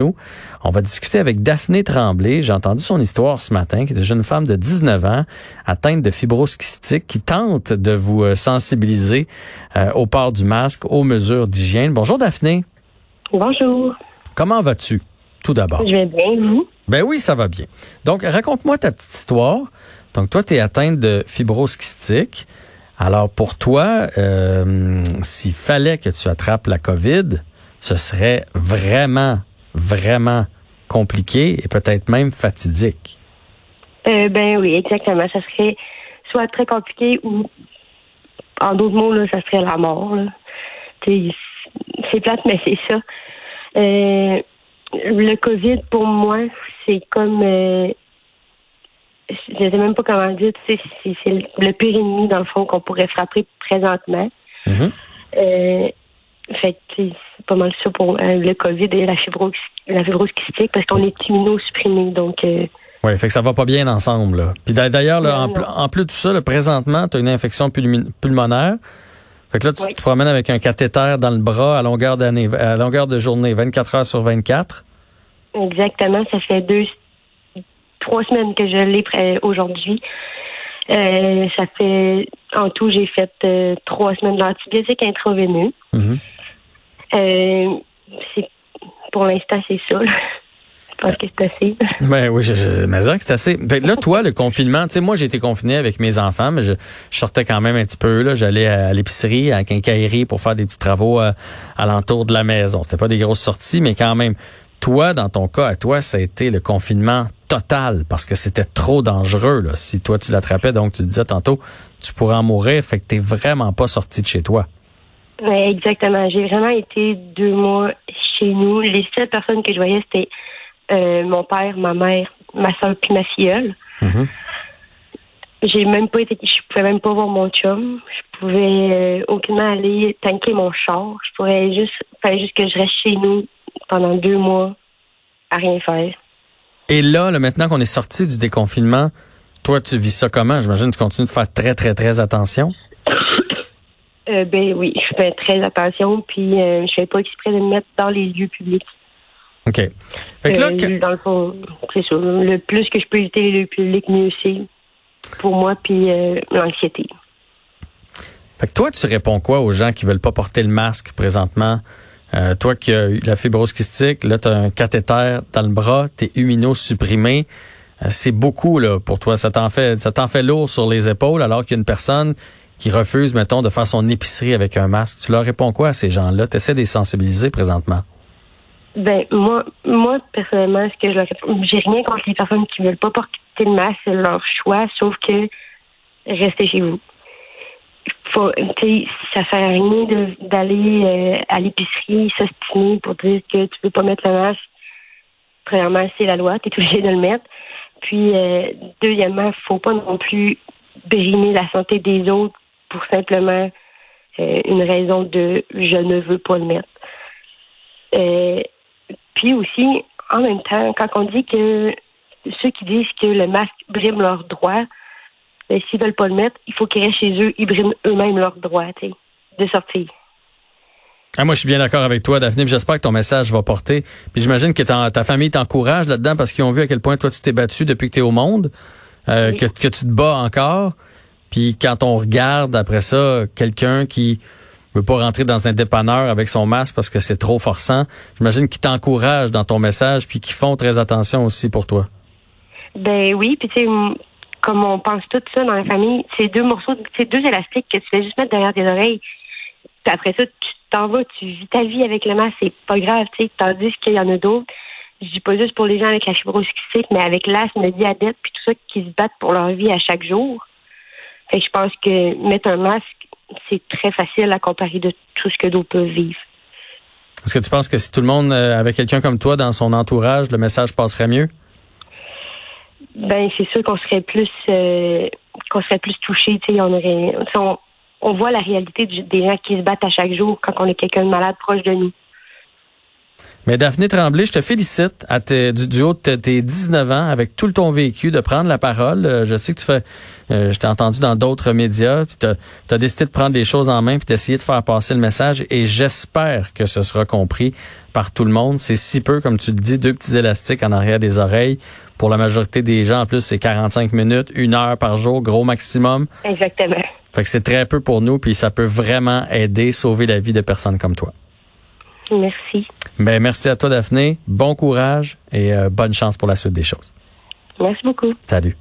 On va discuter avec Daphné Tremblay. J'ai entendu son histoire ce matin, qui est une jeune femme de 19 ans, atteinte de fibrose kystique, qui tente de vous euh, sensibiliser euh, au port du masque, aux mesures d'hygiène. Bonjour Daphné. Bonjour. Comment vas-tu, tout d'abord? Je vais bien, vous? Ben oui, ça va bien. Donc, raconte-moi ta petite histoire. Donc, toi, tu es atteinte de fibrose kystique. Alors, pour toi, euh, s'il fallait que tu attrapes la COVID, ce serait vraiment vraiment compliqué et peut-être même fatidique. Euh, ben oui, exactement. Ça serait soit très compliqué ou, en d'autres mots, là, ça serait la mort. C'est plate, mais c'est ça. Euh, le COVID, pour moi, c'est comme... Euh, je ne sais même pas comment dire. C'est le pire ennemi, dans le fond, qu'on pourrait frapper présentement. Euh, fait que c'est pas mal ça pour le COVID et la fibrose, la fibrose kystique parce qu'on est immunosupprimé. Donc, euh, oui, fait que ça va pas bien ensemble. Là. Puis d'ailleurs, en, en, plus de ça, là, présentement, tu as une infection pulmonaire. Fait que là, tu te promènes avec un cathéter dans le bras à longueur d'année, à longueur de journée, 24 heures sur 24. Exactement. Ça fait deux, trois semaines que je l'ai aujourd'hui. Euh, ça fait, en tout, j'ai fait euh, trois semaines d'antibiotiques intraveineux. Euh, c'est pour l'instant, c'est ça. Je pense que c'est assez. Ben oui, je, je mais c'est assez. Ben là, toi, le confinement, tu sais, moi, j'ai été confiné avec mes enfants, mais je, sortais quand même un petit peu. Là, j'allais à l'épicerie, à la quincaillerie pour faire des petits travaux à, euh, l'entour de la maison. C'était pas des grosses sorties, mais quand même. Toi, dans ton cas, à toi, ça a été le confinement total parce que c'était trop dangereux. Là. Si toi, tu l'attrapais, donc tu disais tantôt, tu pourrais en mourir, fait que t'es vraiment pas sorti de chez toi. Oui, exactement. J'ai vraiment été deux mois chez nous. Les seules personnes que je voyais, c'était euh, mon père, ma mère, ma soeur puis ma filleule. Mm-hmm. J'ai même pas été, je pouvais même pas voir mon chum. Je pouvais euh, aucunement aller tanker mon char. Je pourrais juste, fallait juste que je reste chez nous pendant deux mois à rien faire. Et là, là maintenant qu'on est sorti du déconfinement, toi, tu vis ça comment? J'imagine que tu continues de faire très, très, très attention. Euh, ben oui, je fais très attention, puis euh, je fais pas exprès de me mettre dans les lieux publics. OK. Fait que là, euh, Dans le fond, c'est ça. Le plus que je peux éviter les lieux publics, mieux c'est pour moi, puis l'anxiété. Fait que toi, tu réponds quoi aux gens qui veulent pas porter le masque présentement? toi qui as eu la fibrose kystique, là, tu as un cathéter dans le bras, tu es humino-supprimé. c'est beaucoup là pour toi. Ça t'en fait, ça t'en fait lourd sur les épaules alors qu'il y a une personne qui refusent, mettons, de faire son épicerie avec un masque. Tu leur réponds quoi à ces gens-là? Tu essaies de les sensibiliser présentement? Ben, moi, moi, personnellement, ce que je j'ai rien contre les personnes qui veulent pas porter le masque, c'est leur choix, sauf que restez chez vous. Ça sert à rien d'aller euh, à l'épicerie s'ostiner pour dire que tu peux pas mettre le masque. Premièrement, c'est la loi, tu es obligé de le mettre. Puis, euh, deuxièmement, faut pas non plus brimer la santé des autres pour simplement euh, une raison de je ne veux pas le mettre. Euh, puis aussi, en même temps, quand on dit que ceux qui disent que le masque brime leurs droits, ben, s'ils veulent pas le mettre, il faut qu'ils restent chez eux, ils briment eux-mêmes leurs droits de sortir. Ah, moi, je suis bien d'accord avec toi, Daphné. J'espère que ton message va porter. Puis j'imagine que ta, famille t'encourage là-dedans parce qu'ils ont vu à quel point toi tu t'es battu depuis que tu es au monde, euh, que, que tu te bats encore. Puis quand on regarde après ça quelqu'un qui veut pas rentrer dans un dépanneur avec son masque parce que c'est trop forçant, j'imagine qu'ils t'encouragent dans ton message puis qu'ils font très attention aussi pour toi. Ben oui, puis tu sais comme on pense tout ça dans la famille, c'est deux morceaux, c'est deux élastiques que tu fais juste mettre derrière tes oreilles. Puis après ça, tu t'en vas, tu vis ta vie avec le masque, c'est pas grave, tu sais, tandis qu'il y en a d'autres. Je dis pas juste pour les gens avec la fibrose mais avec l'asthme, le diabète, puis tout ça qui se battent pour leur vie à chaque jour je pense que mettre un masque, c'est très facile à comparer de tout ce que d'autres peuvent vivre. Est-ce que tu penses que si tout le monde euh, avait quelqu'un comme toi dans son entourage, le message passerait mieux? Ben, c'est sûr qu'on serait plus euh, qu'on serait plus touché. On aurait, on, voit la réalité des gens qui se battent à chaque jour quand on est quelqu'un de malade proche de nous. Mais Daphné Tremblay, je te félicite à tes, du, du haut de tes 19 ans, avec tout le ton vécu, de prendre la parole. Euh, je sais que tu fais, euh, je t'ai entendu dans d'autres médias, puis tu as, décidé de prendre les choses en main puis d'essayer de faire passer le message et j'espère que ce sera compris par tout le monde. C'est si peu, comme tu le dis, deux petits élastiques en arrière des oreilles. Pour la majorité des gens, en plus, c'est 45 minutes, une heure par jour, gros maximum. Exactement. Fait que c'est très peu pour nous, puis ça peut vraiment aider, sauver la vie de personnes comme toi. Merci. Ben, merci à toi, Daphné. Bon courage et euh, bonne chance pour la suite des choses. Merci beaucoup. Salut.